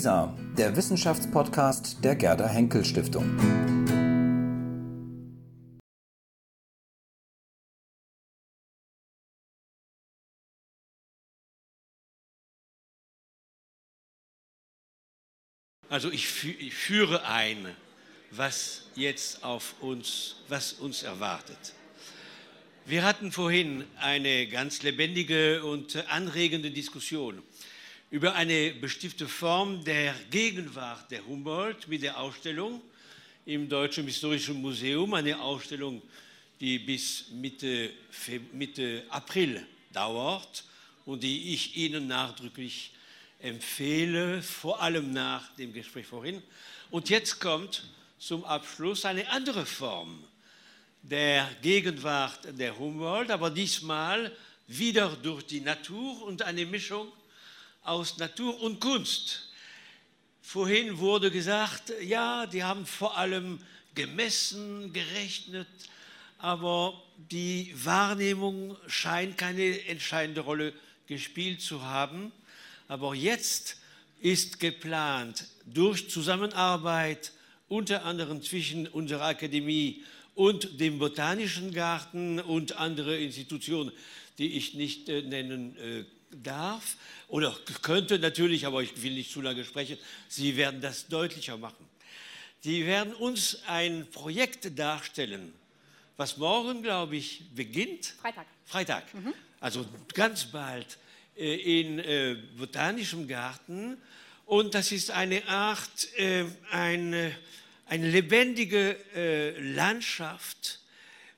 WISA, der Wissenschaftspodcast der Gerda Henkel Stiftung. Also ich, ich führe ein, was jetzt auf uns, was uns erwartet. Wir hatten vorhin eine ganz lebendige und anregende Diskussion über eine bestimmte Form der Gegenwart der Humboldt mit der Ausstellung im Deutschen Historischen Museum, eine Ausstellung, die bis Mitte, Mitte April dauert und die ich Ihnen nachdrücklich empfehle, vor allem nach dem Gespräch vorhin. Und jetzt kommt zum Abschluss eine andere Form der Gegenwart der Humboldt, aber diesmal wieder durch die Natur und eine Mischung aus Natur und Kunst. Vorhin wurde gesagt, ja, die haben vor allem gemessen, gerechnet, aber die Wahrnehmung scheint keine entscheidende Rolle gespielt zu haben. Aber jetzt ist geplant, durch Zusammenarbeit unter anderem zwischen unserer Akademie und dem Botanischen Garten und andere Institutionen, die ich nicht äh, nennen äh, darf oder könnte natürlich, aber ich will nicht zu lange sprechen, Sie werden das deutlicher machen. Sie werden uns ein Projekt darstellen, was morgen, glaube ich, beginnt. Freitag. Freitag. Mhm. Also ganz bald äh, in äh, Botanischem Garten. Und das ist eine Art, äh, eine, eine lebendige äh, Landschaft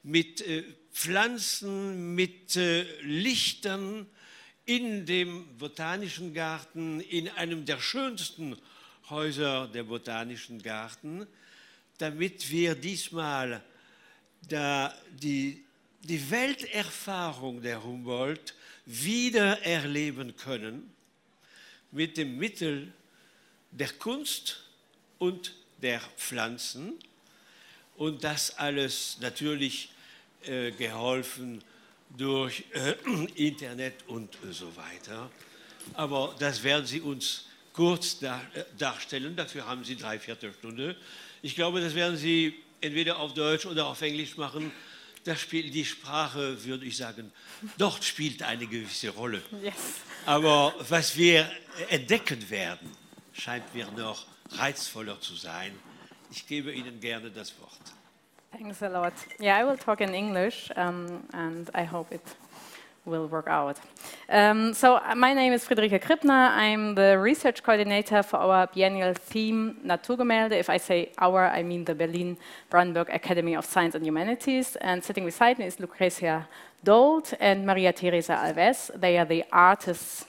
mit äh, Pflanzen, mit äh, Lichtern, in dem Botanischen Garten, in einem der schönsten Häuser der Botanischen Garten, damit wir diesmal da die, die Welterfahrung der Humboldt wieder erleben können mit dem Mittel der Kunst und der Pflanzen. Und das alles natürlich äh, geholfen durch äh, Internet und so weiter. Aber das werden Sie uns kurz dar äh, darstellen. Dafür haben Sie drei Viertelstunde. Ich glaube, das werden Sie entweder auf Deutsch oder auf Englisch machen. Das spielt die Sprache, würde ich sagen, dort spielt eine gewisse Rolle. Yes. Aber was wir entdecken werden, scheint mir noch reizvoller zu sein. Ich gebe Ihnen gerne das Wort. Thanks a lot. Yeah, I will talk in English, um, and I hope it will work out. Um, so, uh, my name is Friederike Krippner. I'm the research coordinator for our biennial theme Naturgemälde. If I say our, I mean the Berlin Brandenburg Academy of Science and Humanities. And sitting beside me is Lucrecia Dalt and Maria Thereza Alves. They are the artists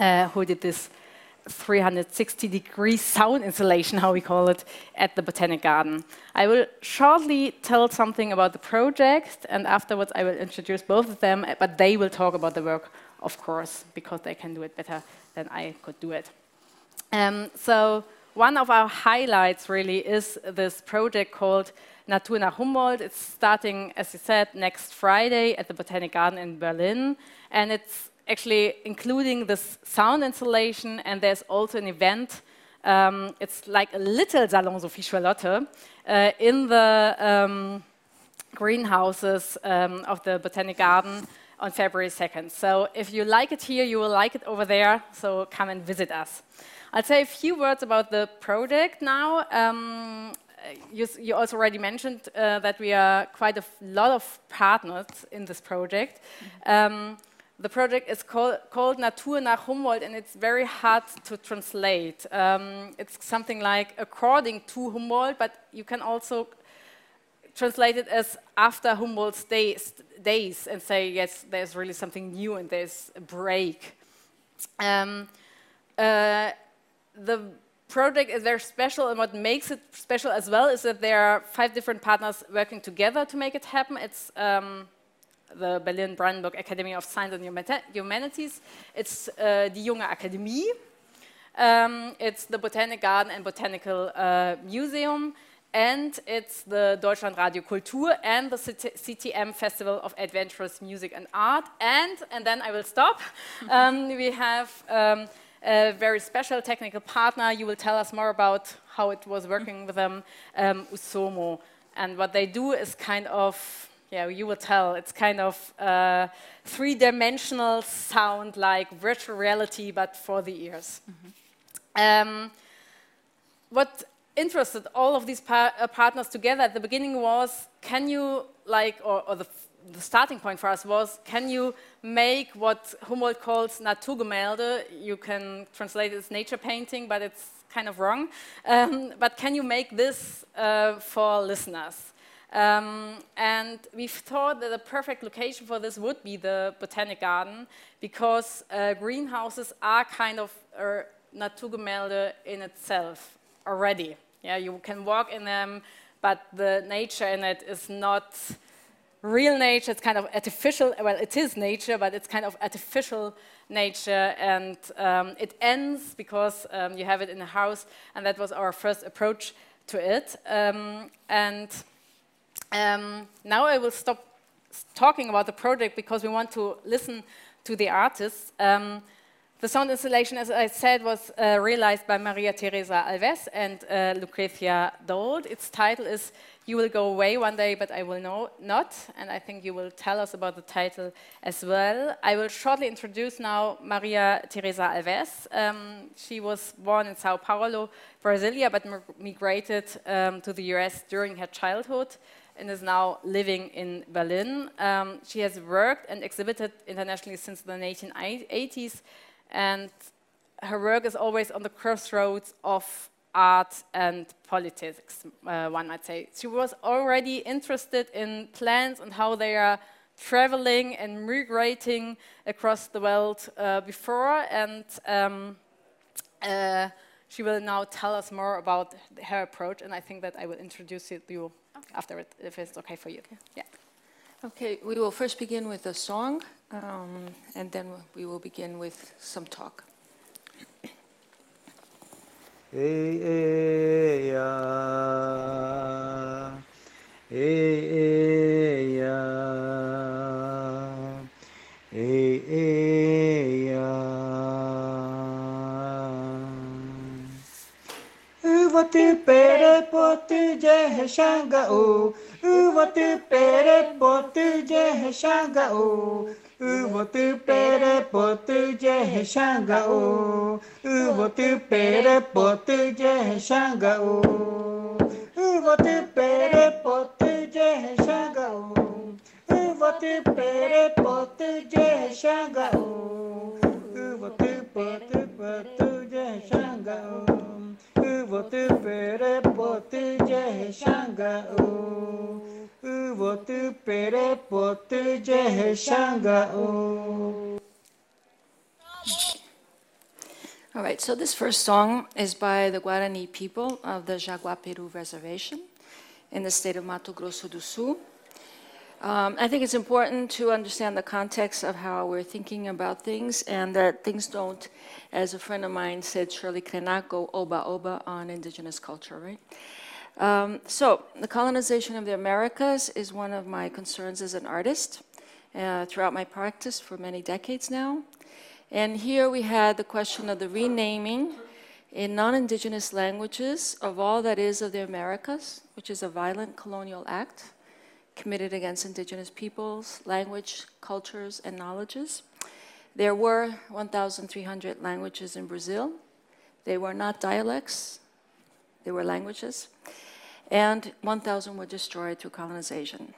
uh, who did this 360 degree sound installation, how we call it, at the Botanic Garden. I will shortly tell something about the project, and afterwards I will introduce both of them, but they will talk about the work, of course, because they can do it better than I could do it. Um, so, one of our highlights really is this project called Natur nach Humboldt. It's starting, as you said, next Friday at the Botanic Garden in Berlin, and it's actually including this sound installation, and there's also an event. Um, it's like a little Salon Sophie Charlotte uh, in the um, greenhouses um, of the Botanic Garden on February 2nd. So if you like it here, you will like it over there, so come and visit us. I'll say a few words about the project now. Um, you, you, also already mentioned uh, that we are quite a lot of partners in this project. Mm -hmm. The project is called, Natur nach Humboldt, and it's very hard to translate. Um, it's something like according to Humboldt, but you can also translate it as after Humboldt's days, days and say, yes, there's really something new and there's a break. Um, uh, the project is very special, and what makes it special as well is that there are five different partners working together to make it happen. It's um, the Berlin Brandenburg Academy of Science and Humanities. It's uh, die Junge Akademie. Um, it's the Botanic Garden and Botanical uh, Museum. And it's the Deutschland Radio Kultur and the CTM Festival of Adventurous Music and Art. And, and then I will stop, um, we have um, a very special technical partner. You will tell us more about how it was working with them, um, Usomo. And what they do is kind of, yeah, you will tell, it's kind of uh, three-dimensional sound like virtual reality, but for the ears. Mm -hmm. um, what interested all of these par uh, partners together at the beginning was, can you, like, or, or the the starting point for us was, can you make what Humboldt calls Naturgemälde? You can translate it as nature painting, but it's kind of wrong. Um, but can you make this uh, for listeners? Um, and we thought that the perfect location for this would be the Botanic Garden because uh, greenhouses are kind of a Naturgemälde in itself already. Yeah, you can walk in them, but the nature in it is not real nature, it's kind of artificial, well, it is nature, but it's kind of artificial nature, and um, it ends because um, you have it in a house, and that was our first approach to it. Um, and um, now I will stop talking about the project because we want to listen to the artists. Um, the sound installation, as I said, was uh, realized by Maria Thereza Alves and uh, Lucrecia Dalt. Its title is You Will Go Away One Day, but I Will know Not, and I think you will tell us about the title as well. I will shortly introduce now Maria Thereza Alves. Um, she was born in Sao Paulo, Brasilia, but migrated um, to the US during her childhood and is now living in Berlin. Um, she has worked and exhibited internationally since the 1980s and her work is always on the crossroads of art and politics, uh, one might say. She was already interested in plants and how they are traveling and migrating across the world uh, before, and um, uh, she will now tell us more about her approach, and I think that I will introduce you okay. after it, if it's okay for you. Okay. Yeah. Okay, we will first begin with a song, um, and then we will begin with some talk. Hey, hey, yeah. Hey, hey, yeah. Hey, hey, yeah. Uvati pere poti je shanga o. Uvati pere poti je shanga o. Uvotu pere potu je shanga o. Uvotu pere potu je shanga o. Uvotu pere potu je shanga o. Uvotu pere potu je shanga o. Uvotu potu potu je shanga o. All right, so this first song is by the Guarani people of the Jaguapiru Reservation in the state of Mato Grosso do Sul. Um, I think it's important to understand the context of how we're thinking about things and that things don't, as a friend of mine said, Shirley Krenak, go oba oba on indigenous culture, right? Um, so, the colonization of the Americas is one of my concerns as an artist uh, throughout my practice for many decades now. And here we had the question of the renaming in non indigenous languages of all that is of the Americas, which is a violent colonial act committed against indigenous peoples, language, cultures, and knowledges. There were 1,300 languages in Brazil. They were not dialects, they were languages and 1,000 were destroyed through colonization.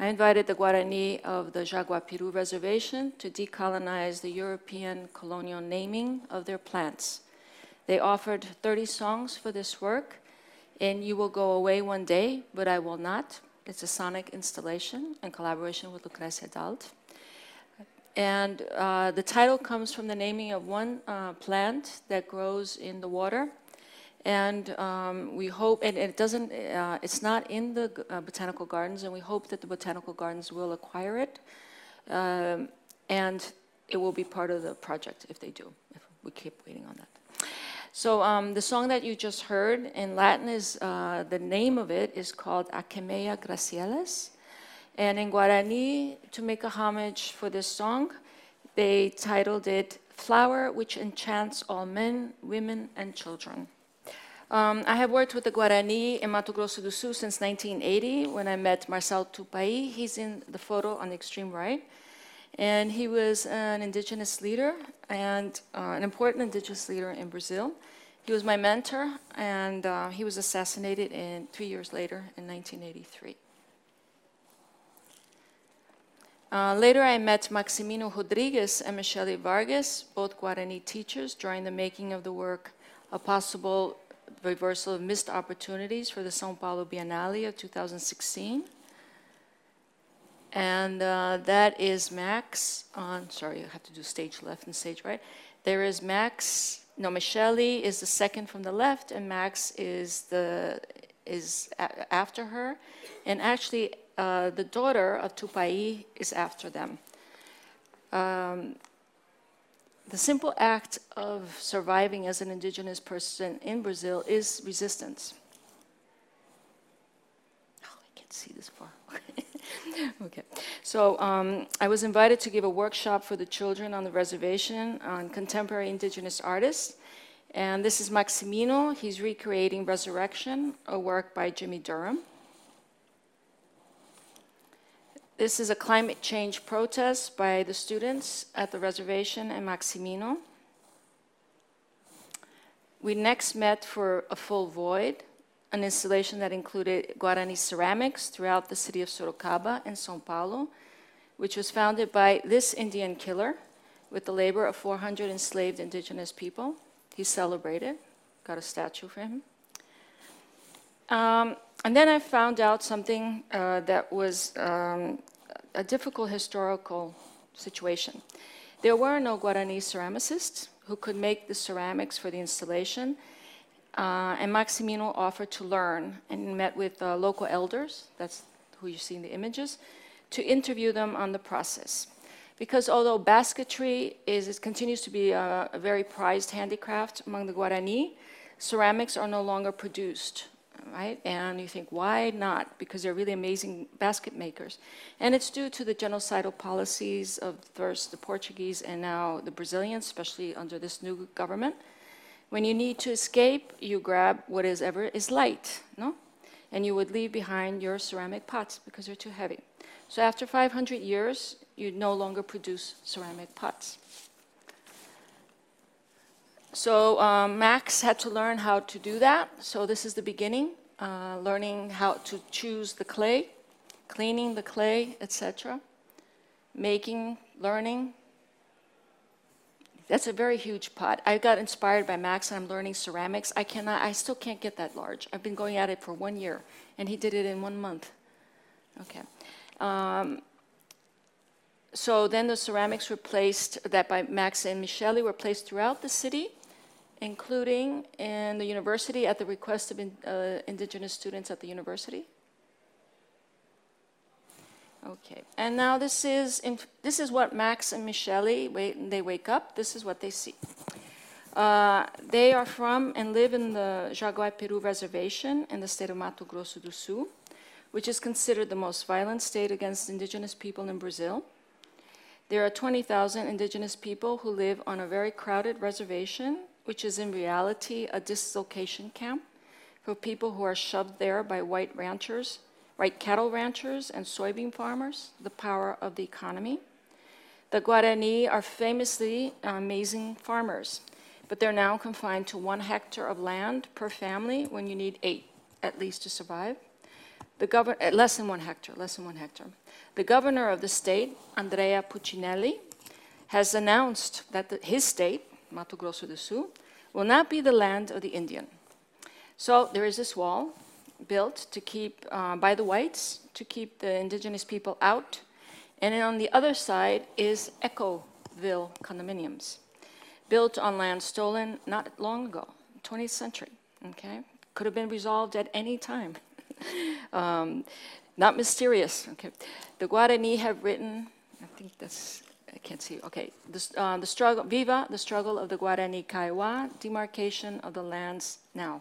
I invited the Guarani of the Jaguapiru Reservation to decolonize the European colonial naming of their plants. They offered 30 songs for this work, and You Will Go Away One Day, But I Will Not. It's a sonic installation in collaboration with Lucrecia Dalt. And uh, the title comes from the naming of one uh, plant that grows in the water and um, we hope, and it doesn't, uh, it's not in the uh, botanical gardens, and we hope that the botanical gardens will acquire it, um, and it will be part of the project if they do. If we keep waiting on that. So um, the song that you just heard in Latin is uh, the name of it is called Aechmea gracilis, and in Guarani, to make a homage for this song, they titled it flower which enchants all men, women, and children. Um, I have worked with the Guarani in Mato Grosso do Sul since 1980 when I met Marcel Tupai. He's in the photo on the extreme right. And he was an indigenous leader and uh, an important indigenous leader in Brazil. He was my mentor, and uh, he was assassinated in, three years later in 1983. Uh, later, I met Maximino Rodriguez and Michele Vargas, both Guarani teachers, during the making of the work A Possible Reversal of Missed Opportunities for the Sao Paulo Biennale of 2016. And uh, that is Max on, sorry, I have to do stage left and stage right. There is Max, no, Michele is the second from the left, and Max is the is after her. And actually, uh, the daughter of Tupai is after them. Um, the simple act of surviving as an indigenous person in Brazil is resistance. Oh, I can't see this far. okay. So um, I was invited to give a workshop for the children on the reservation on contemporary indigenous artists. And this is Maximino. He's recreating Resurrection, a work by Jimmie Durham. This is a climate change protest by the students at the reservation and Maximino. We next met for A Full Void, an installation that included Guarani ceramics throughout the city of Sorocaba in Sao Paulo, which was founded by this Indian killer with the labor of 400 enslaved indigenous people. He's celebrated, got a statue for him. Um, and then I found out something uh, that was um, a difficult historical situation. There were no Guarani ceramicists who could make the ceramics for the installation, uh, and Maximino offered to learn and met with uh, local elders, that's who you see in the images, to interview them on the process. Because although basketry is, it continues to be a, a very prized handicraft among the Guarani, ceramics are no longer produced right? And you think, why not? Because they're really amazing basket makers. And it's due to the genocidal policies of first the Portuguese and now the Brazilians, especially under this new government. When you need to escape, you grab what is ever is light, no? And you would leave behind your ceramic pots because they're too heavy. So after 500 years, you no longer produce ceramic pots. So um, Max had to learn how to do that. So this is the beginning, uh, learning how to choose the clay, cleaning the clay, etc. Making, learning. That's a very huge pot. I got inspired by Max and I'm learning ceramics. I cannot, I still can't get that large. I've been going at it for one year and he did it in one month. Okay. Um, so then the ceramics were placed, that by Max and Michele, were placed throughout the city including in the university at the request of in, uh, indigenous students at the university. Okay, and now this is in, this is what Max and Michele wait, they wake up. This is what they see. Uh, they are from and live in the Jaguapiru Reservation in the state of Mato Grosso do Sul, which is considered the most violent state against indigenous people in Brazil. There are 20,000 indigenous people who live on a very crowded reservation which is in reality a dislocation camp for people who are shoved there by white ranchers, white cattle ranchers and soybean farmers, the power of the economy. The Guarani are famously amazing farmers, but they're now confined to one hectare of land per family when you need eight at least to survive. The governor, uh, less than one hectare, less than one hectare. The governor of the state, Andrea Puccinelli, has announced that the, his state, Mato Grosso do Sul, will not be the land of the Indian. So there is this wall built to keep, uh, by the whites, to keep the indigenous people out. And then on the other side is Ecoville condominiums, built on land stolen not long ago, 20th century, okay? Could have been resolved at any time. um, not mysterious, okay? The Guarani have written, I think that's I can't see. Okay, the, uh, the struggle, Viva, the struggle of the Guarani Kaiwa, demarcation of the lands now.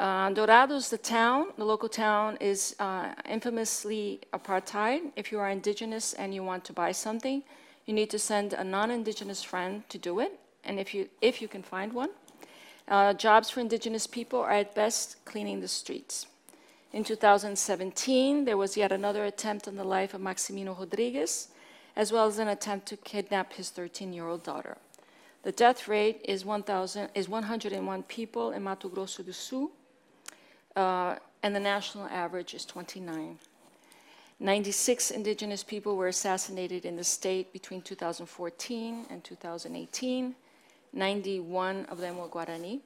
Uh, Dourados, the town, the local town, is uh, infamously apartheid. If you are indigenous and you want to buy something, you need to send a non-indigenous friend to do it, and if you, if you can find one. Uh, jobs for indigenous people are at best cleaning the streets. In 2017, there was yet another attempt on the life of Maximino Rodriguez, as well as an attempt to kidnap his 13-year-old daughter. The death rate is, 1, is 101 people in Mato Grosso do Sul, uh, and the national average is 29. 96 indigenous people were assassinated in the state between 2014 and 2018. 91 of them were Guarani.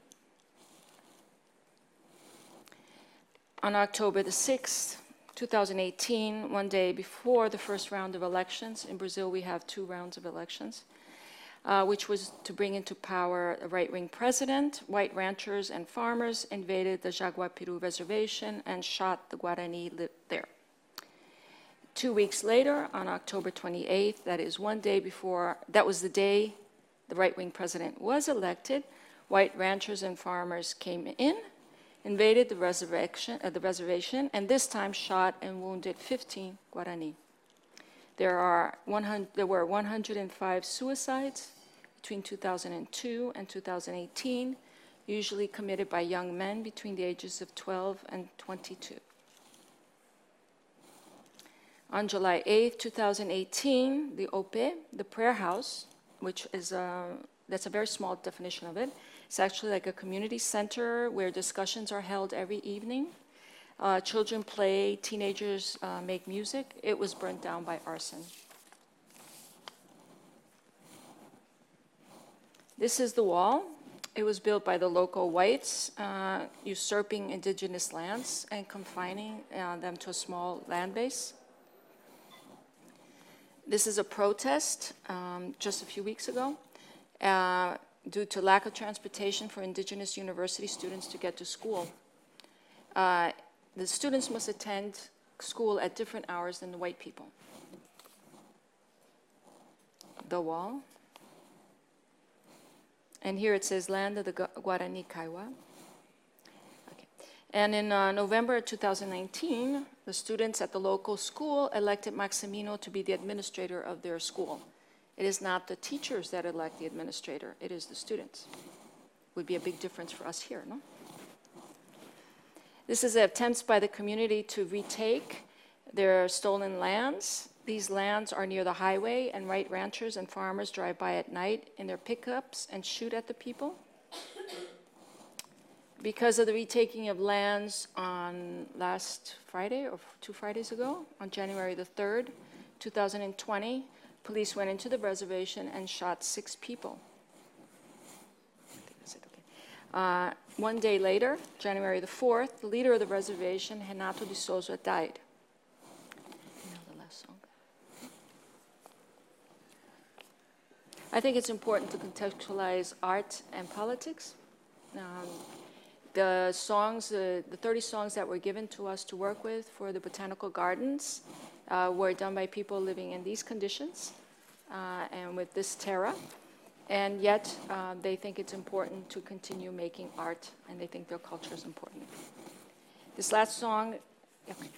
On October the 6th, 2018, one day before the first round of elections, in Brazil we have two rounds of elections, uh, which was to bring into power a right-wing president, white ranchers and farmers invaded the Jaguapiru reservation and shot the Guarani there. Two weeks later, on October 28th, that is one day before, that was the day the right-wing president was elected, white ranchers and farmers came in, invaded the reservation, uh, the reservation and this time shot and wounded 15 Guarani. There, are 100, there were 105 suicides between 2002 and 2018, usually committed by young men between the ages of 12 and 22. On July 8, 2018, the OPE, the prayer house, which is a, that's a very small definition of it, it's actually like a community center where discussions are held every evening. Uh, children play, teenagers uh, make music. It was burnt down by arson. This is the wall. It was built by the local whites, uh, usurping indigenous lands and confining uh, them to a small land base. This is a protest um, just a few weeks ago uh, due to lack of transportation for indigenous university students to get to school. Uh, the students must attend school at different hours than the white people. The wall. And here it says land of the Guarani Kaiwa. And in uh, November 2019, the students at the local school elected Maximino to be the administrator of their school. It is not the teachers that elect the administrator, it is the students. Would be a big difference for us here, no? This is attempts by the community to retake their stolen lands. These lands are near the highway, and white ranchers and farmers drive by at night in their pickups and shoot at the people because of the retaking of lands on last Friday or two Fridays ago, on January the 3rd, 2020, police went into the reservation and shot six people. Uh, one day later, January the 4th, the leader of the reservation, Renato de Souza, died. I think it's important to contextualize art and politics. Um, the songs, uh, the 30 songs that were given to us to work with for the botanical gardens uh, were done by people living in these conditions uh, and with this terra. And yet uh, they think it's important to continue making art and they think their culture is important. This last song, okay.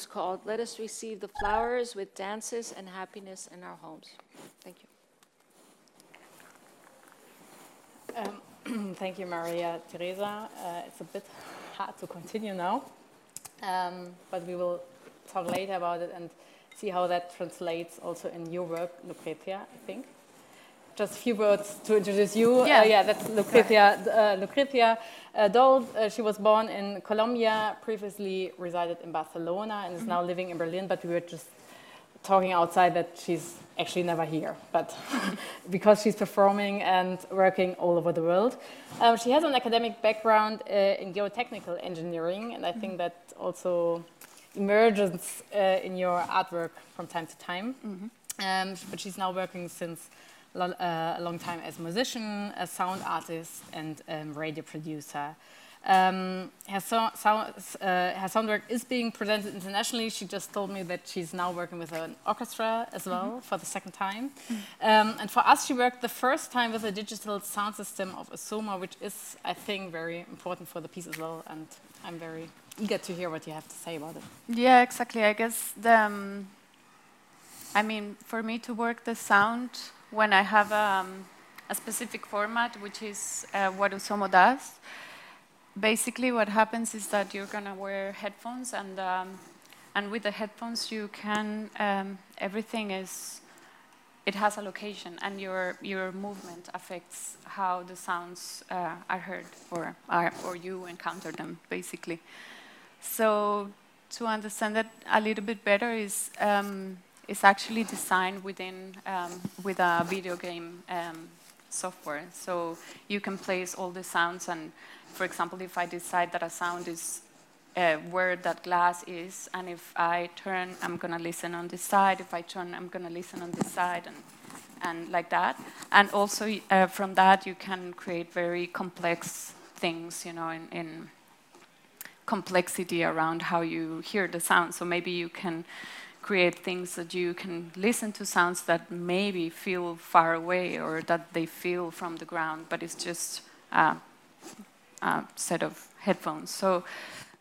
Was called Let Us Receive the Flowers with Dances and Happiness in Our Homes. Thank you. Um, thank you, Maria Thereza. Uh, it's a bit hard to continue now, um, but we will talk later about it and see how that translates also in your work, Lucrecia, I think. just a few words to introduce you. Yeah. Uh, yeah, that's Lucrecia, uh, Lucrecia uh, Dalt. Uh, she was born in Colombia, previously resided in Barcelona, and is now living in Berlin. But we were just talking outside that she's actually never here, but because she's performing and working all over the world. Um, she has an academic background uh, in geotechnical engineering, and I think that also emerges uh, in your artwork from time to time. Um, but she's now working since lo- uh, a long time as a musician, a sound artist, and um, radio producer. Um, her, so, so, uh, her sound work is being presented internationally. She just told me that she's now working with an orchestra as well for the second time. Um, and for us, she worked the first time with a digital sound system of Usomo, which is, I think, very important for the piece as well. And I'm very eager to hear what you have to say about it. Yeah, exactly. I guess the, um, I mean, for me to work the sound when I have um, a specific format, which is uh, what Usomo does, basically what happens is that you're gonna wear headphones, and um, and with the headphones you can um, everything is it has a location, and your your movement affects how the sounds uh, are heard or are, or you encounter them, basically. So to understand that a little bit better is um, is actually designed within um, with a video game um, software. So you can place all the sounds, and for example, if I decide that a sound is uh, where that glass is, and if I turn, I'm gonna listen on this side. If I turn, I'm gonna listen on this side, and and like that. And also uh, from that, you can create very complex things, you know, in, in complexity around how you hear the sound. So maybe you can create things that you can listen to sounds that maybe feel far away or that they feel from the ground, but it's just a, a set of headphones. So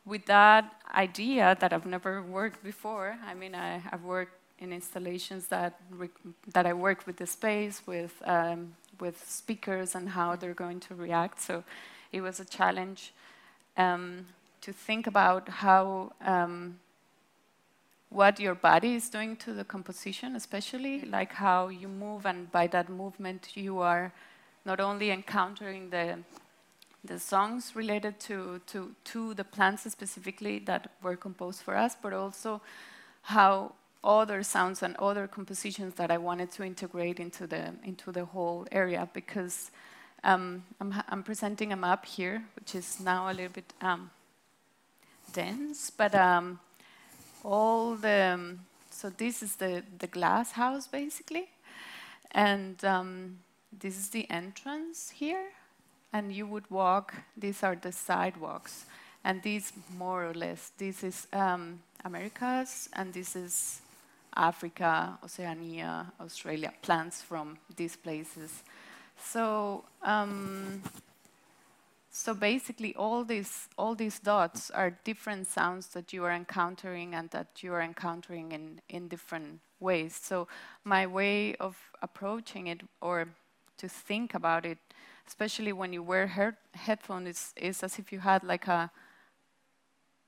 with that idea that I've never worked before, I mean, I, I've worked in installations that that I work with the space, with um, with speakers and how they're going to react. So it was a challenge um, to think about how um, what your body is doing to the composition, especially like how you move, and by that movement you are not only encountering the the songs related to to to the plants specifically that were composed for us, but also how other sounds and other compositions that I wanted to integrate into the into the whole area because um, I'm, I'm presenting a map here, which is now a little bit um, dense, but um, all the um, so this is the the glass house basically, and um, this is the entrance here, and you would walk. These are the sidewalks, and these more or less this is um, Americas, and this is Africa, Oceania, Australia, plants from these places. So, um, so basically, all these all these dots are different sounds that you are encountering and that you are encountering in in different ways. So, my way of approaching it, or to think about it, especially when you wear head headphones, is, is as if you had like a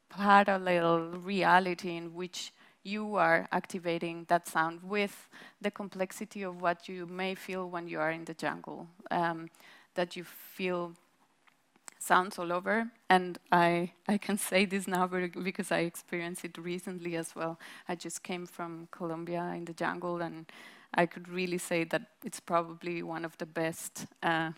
parallel reality in which you are activating that sound with the complexity of what you may feel when you are in the jungle. Um, that you feel sounds all over, and I I can say this now because I experienced it recently as well. I just came from Colombia in the jungle, and I could really say that it's probably one of the best. Uh,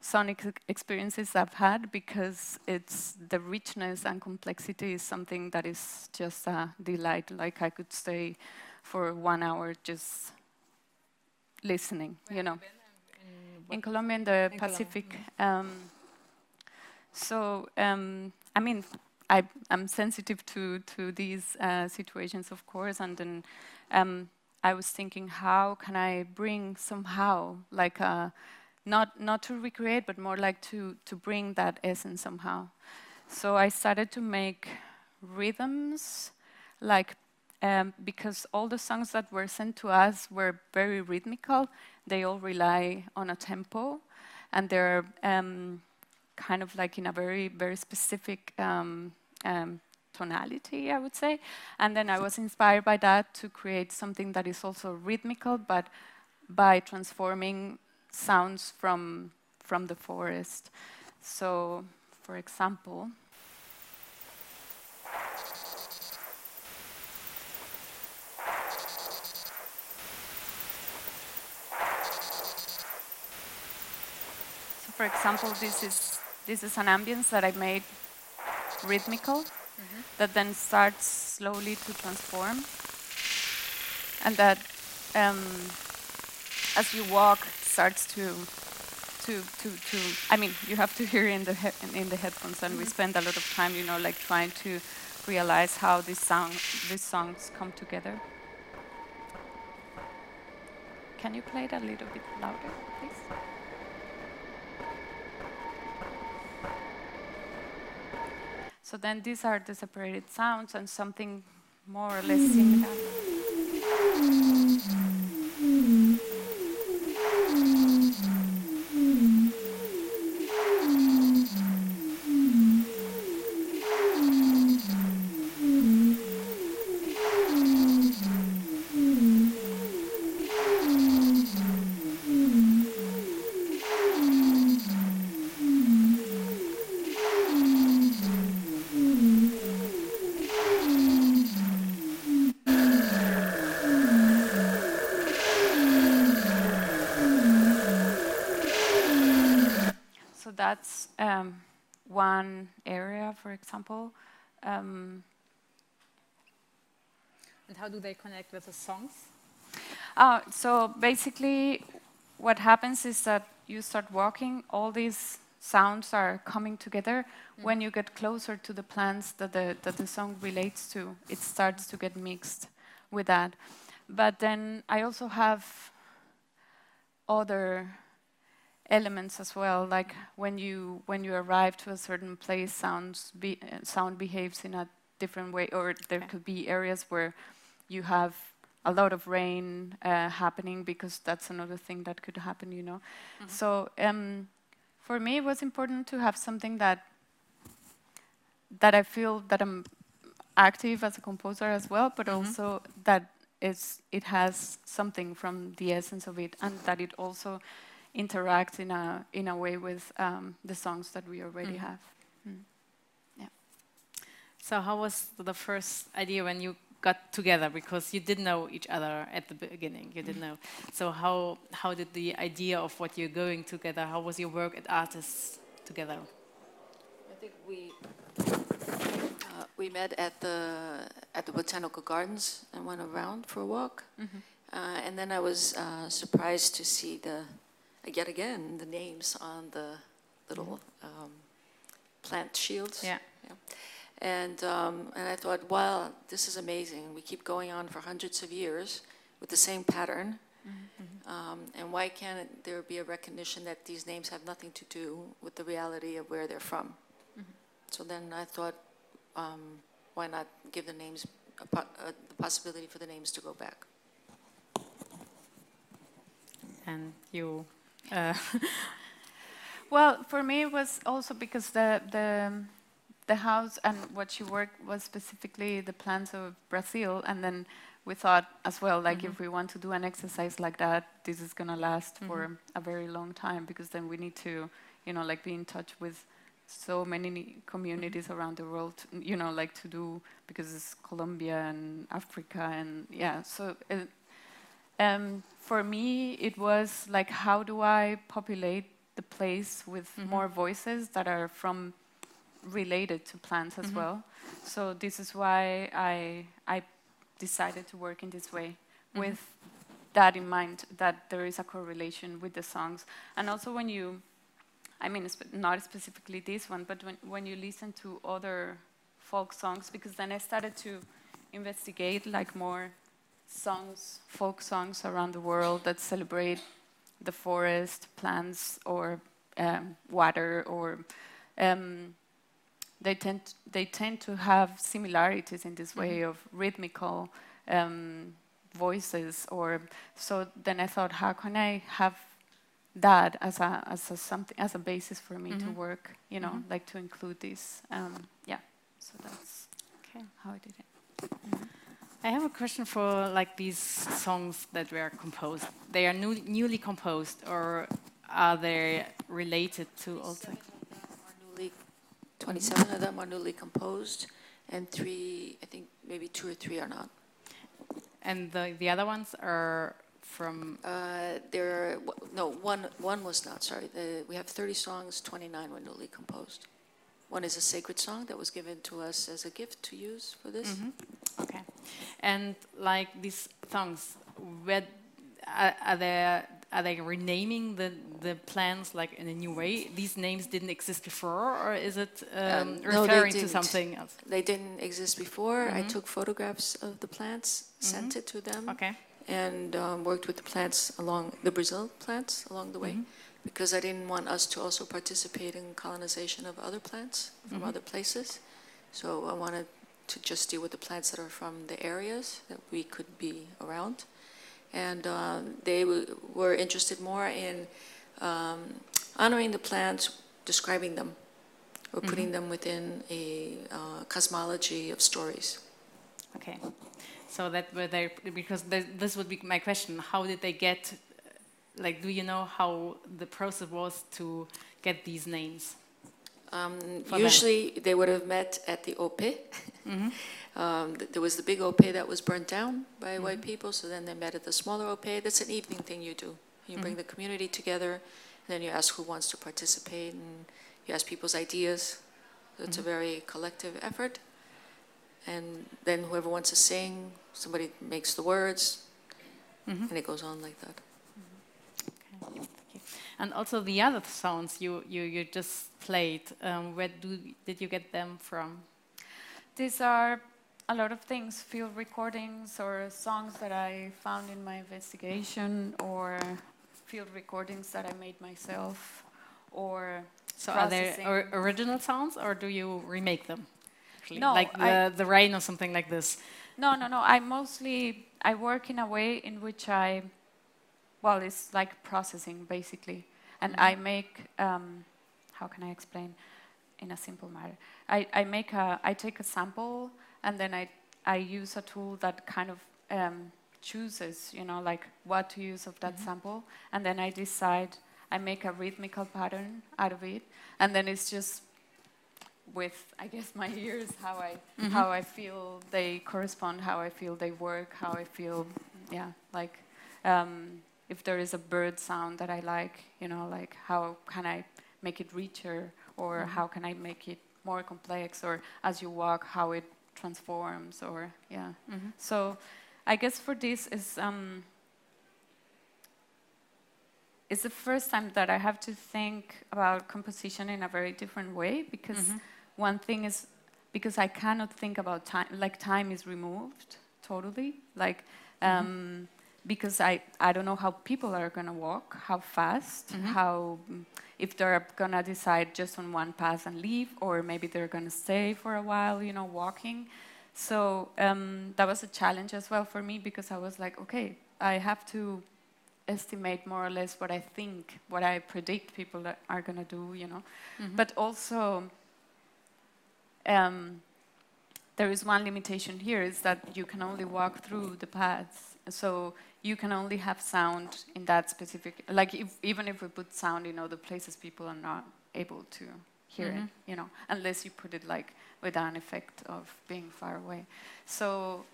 sonic experiences I've had because it's the richness and complexity is something that is just a delight. Like I could stay for one hour just listening, Where you know. have you been and- and In Colombia, in the In Pacific. Um, so, um, I mean, I, I'm sensitive to, to these uh, situations, of course, and then um, I was thinking, how can I bring somehow, like, a, not, not to recreate, but more like to, to bring that essence somehow. So I started to make rhythms, like, um, because all the songs that were sent to us were very rhythmical. They all rely on a tempo, and they're um, kind of like in a very, very specific um, um, tonality, I would say. And then I was inspired by that to create something that is also rhythmical, but by transforming sounds from from the forest. So, for example. So, for example, this is this is an ambience that I made rhythmical that then starts slowly to transform, and that um, as you walk starts to to to to. I mean, you have to hear in the he- in the headphones, and we spend a lot of time, you know, like trying to realize how these sound these songs come together. Can you play it a little bit louder, please? So then these are the separated sounds and something more or less similar. Area, for example. Um, And how do they connect with the songs? Uh, so basically, what happens is that you start walking, all these sounds are coming together. When you get closer to the plants that the, that the song relates to, it starts to get mixed with that. But then I also have other elements as well, like when you when you arrive to a certain place, sounds be, uh, sound behaves in a different way, or there could be areas where you have a lot of rain uh, happening because that's another thing that could happen, you know. So um, for me, it was important to have something that that I feel that I'm active as a composer as well, but also that it's it has something from the essence of it, and that it also interacts in a in a way with um, the songs that we already have. Yeah. So how was the first idea when you got together? Because you didn't know each other at the beginning. You didn't know. So how how did the idea of what you're going together? How was your work at artists together? I think we, uh, we met at the, at the Botanical Gardens and went around for a walk. Uh, And then I was uh, surprised to see the, yet again, the names on the little um, plant shields. Yeah. And, um, and I thought, wow, this is amazing. We keep going on for hundreds of years with the same pattern. Um, and why can't there be a recognition that these names have nothing to do with the reality of where they're from? So then I thought, um, why not give the names, a po- uh, the possibility for the names to go back? And you. Uh, Well, for me, it was also because the the the house and what she worked was specifically the plants of Brazil, and then we thought as well, like if we want to do an exercise like that, this is gonna last for a very long time because then we need to, you know, like be in touch with so many communities around the world, you know, like to do because it's Colombia and Africa and yeah, so. Uh, um, for me, it was like, how do I populate the place with mm-hmm. more voices that are from related to plants as mm-hmm. well? So this is why I I decided to work in this way mm-hmm. with that in mind that there is a correlation with the songs. And also when you I mean not specifically this one but when when you listen to other folk songs because then I started to investigate like more songs, folk songs around the world that celebrate the forest, plants, or um, water, or um, they tend they tend to have similarities in this way of rhythmical um, voices. Or so then I thought, how can I have that as a as a something as a basis for me to work? You know, like to include this. Um, yeah. So that's okay. how I did it. I have a question for like these songs that were composed. they are new, newly composed or are they related to old songs? Newly, 27 of them are newly composed, and three, I think maybe two or three are not. And the, the other ones are from. Uh, there, are, no, one, one was not, sorry. The, we have 30 songs, 29 were newly composed. One is a sacred song that was given to us as a gift to use for this. Okay. And like these songs, where are, are they are they renaming the the plants like in a new way? These names didn't exist before, or is it um, Um, no, referring to something else? They didn't exist before. I took photographs of the plants, sent it to them, Okay. and um, worked with the plants along the Brazil plants along the way, because I didn't want us to also participate in colonization of other plants from other places. So I wanted to just deal with the plants that are from the areas that we could be around, and um, they w- were interested more in um, honoring the plants, describing them, or putting them within a uh, cosmology of stories. Okay. So that were they because this would be my question. How did they get? Like, do you know how the process was to get these names? Um, For them. usually, they would have met at the Opy. Mm-hmm. um, th- there was the big Opy that was burnt down by mm-hmm. white people, so then they met at the smaller Opy. That's an evening thing you do. You bring mm-hmm. the community together, and then you ask who wants to participate, and you ask people's ideas. So it's a very collective effort. And then whoever wants to sing, somebody makes the words, and it goes on like that. And also the other sounds you you, you just played. Um, where do did you get them from? These are a lot of things field recordings or songs that I found in my investigation, or field recordings that I made myself, or So are processing. or original sounds or do you remake them? No, like I- the the rain or something like this. No, no, no. I mostly I work in a way in which I, well, it's like processing basically, and I make. Um, how can I explain? In a simple manner? I, I make a I take a sample and then I I use a tool that kind of um, chooses, you know, like what to use of that sample, and then I decide. I make a rhythmical pattern out of it, and then it's just with I guess my ears how I how I feel they correspond, how I feel they work, how I feel yeah like um, if there is a bird sound that I like, you know, like how can I make it richer or how can I make it more complex or as you walk how it transforms or yeah. So I guess for this is um, it's the first time that I have to think about composition in a very different way because one thing is because I cannot think about time, like time is removed totally, like um, because I, I don't know how people are gonna walk, how fast, how mm, if they're gonna decide just on one path and leave, or maybe they're gonna stay for a while, you know, walking. So um, that was a challenge as well for me because I was like, okay, I have to estimate more or less what I think, what I predict people are gonna do, you know. But also, um, there is one limitation here: is that you can only walk through the paths, so you can only have sound in that specific. Like, if, even if we put sound in other places, people are not able to hear it, you know, unless you put it like with an effect of being far away. So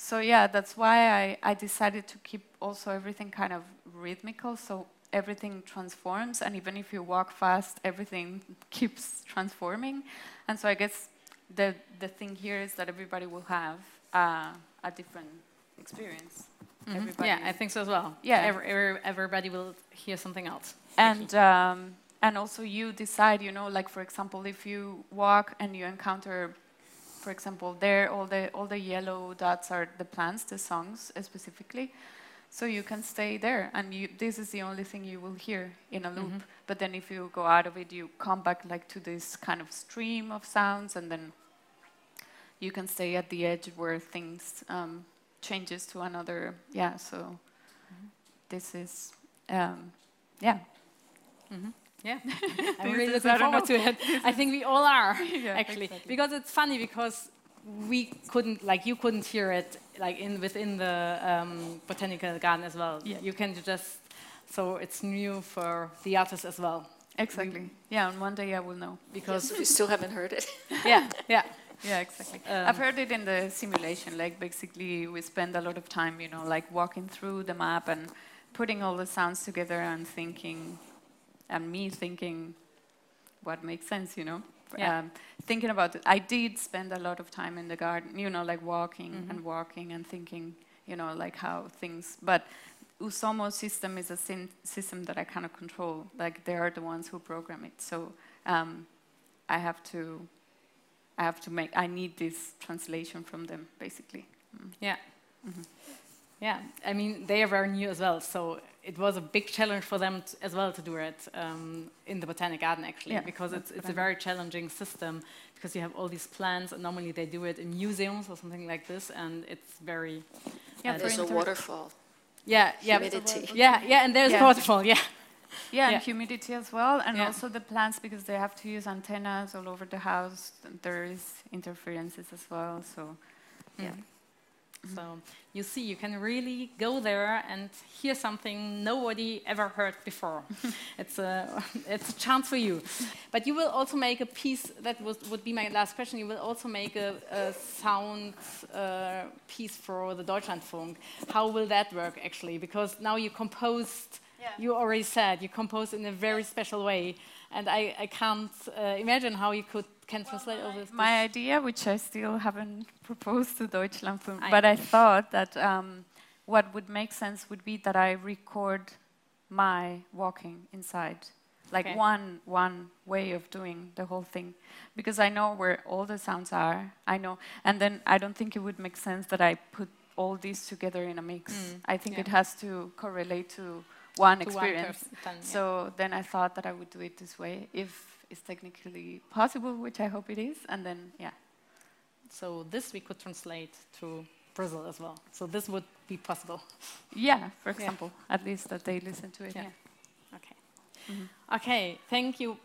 so yeah, that's why I, I decided to keep also everything kind of rhythmical, so everything transforms, and even if you walk fast, everything keeps transforming. And so I guess the the thing here is that everybody will have uh, a different experience. Everybody, Yeah, I think so as well. Yeah. Every, every, everybody will hear something else. and um, and also you decide, you know, like for example, if you walk and you encounter, for example, there all the all the yellow dots are the plants, the songs specifically. So you can stay there, and you, this is the only thing you will hear in a loop. But then if you go out of it, you come back like to this kind of stream of sounds, and then you can stay at the edge where things um, changes to another. Yeah. So this is, um, yeah. Yeah, I'm really is- looking I forward to it. I think we all are Yeah, actually exactly. because it's funny because we couldn't, like you couldn't hear it, like in within the um, botanical garden as well. Yeah. You can just, so it's new for the artists as well. Exactly. Yeah, and one day I will know. Because, If you still haven't heard it. yeah, yeah. Yeah, exactly. Um, I've heard it in the simulation. Like basically, we spend a lot of time, you know, like walking through the map and putting all the sounds together and thinking, and me thinking, what makes sense, you know. Yeah. Um, thinking about it, I did spend a lot of time in the garden, you know, like walking Mm-hmm. and walking and thinking, you know, like how things. But Usomo system is a system that I cannot control. Like they are the ones who program it. So um, I have to I have to make, I need this translation from them, basically. Yeah. Yeah, I mean, they are very new as well, so it was a big challenge for them t- as well to do it um, in the Botanic Garden, actually, Yeah, because it's, it's what a I very challenging system because you have all these plants, and normally they do it in museums or something like this, and it's very. Yeah, uh, for There's a waterfall. yeah, yeah, Humidity. yeah, yeah, and there's Yeah. waterfall, yeah. Yeah, Yeah. and humidity as well, and Yeah. also the plants because they have to use antennas all over the house. There is interferences as well, so yeah. So you see, you can really go there and hear something nobody ever heard before. it's a it's a chance for you. But you will also make a piece that was, would be my last question. You will also make a, a sound uh, piece for the Deutschlandfunk. How will that work actually? Because now you composed. Yeah. You already said you compose in a very special way, and I, I can't uh, imagine how you could can translate all this. My idea, which I still haven't proposed to Deutschlandfunk, I- but I thought that um, what would make sense would be that I record my walking inside, like Okay. one one way of doing the whole thing, because I know where all the sounds are. I know, and then I don't think it would make sense that I put all these together in a mix. I think yeah. it has to correlate to one To one experience. person, yeah. So then I thought that I would do it this way, if it's technically possible, which I hope it is, and then yeah. So this we could translate to Brazil as well. So this would be possible. Yeah, for example, at least that they listen to it. Yeah. Yeah. Okay. Mm-hmm. Okay. Thank you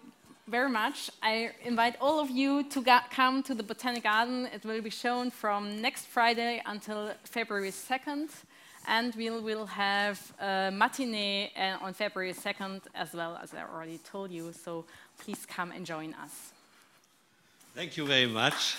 very much. I invite all of you to come to the Botanic Garden. It will be shown from next Friday until February 2nd. And we will have a matinee uh, on February 2nd as well, as I already told you. So please come and join us. Thank you very much.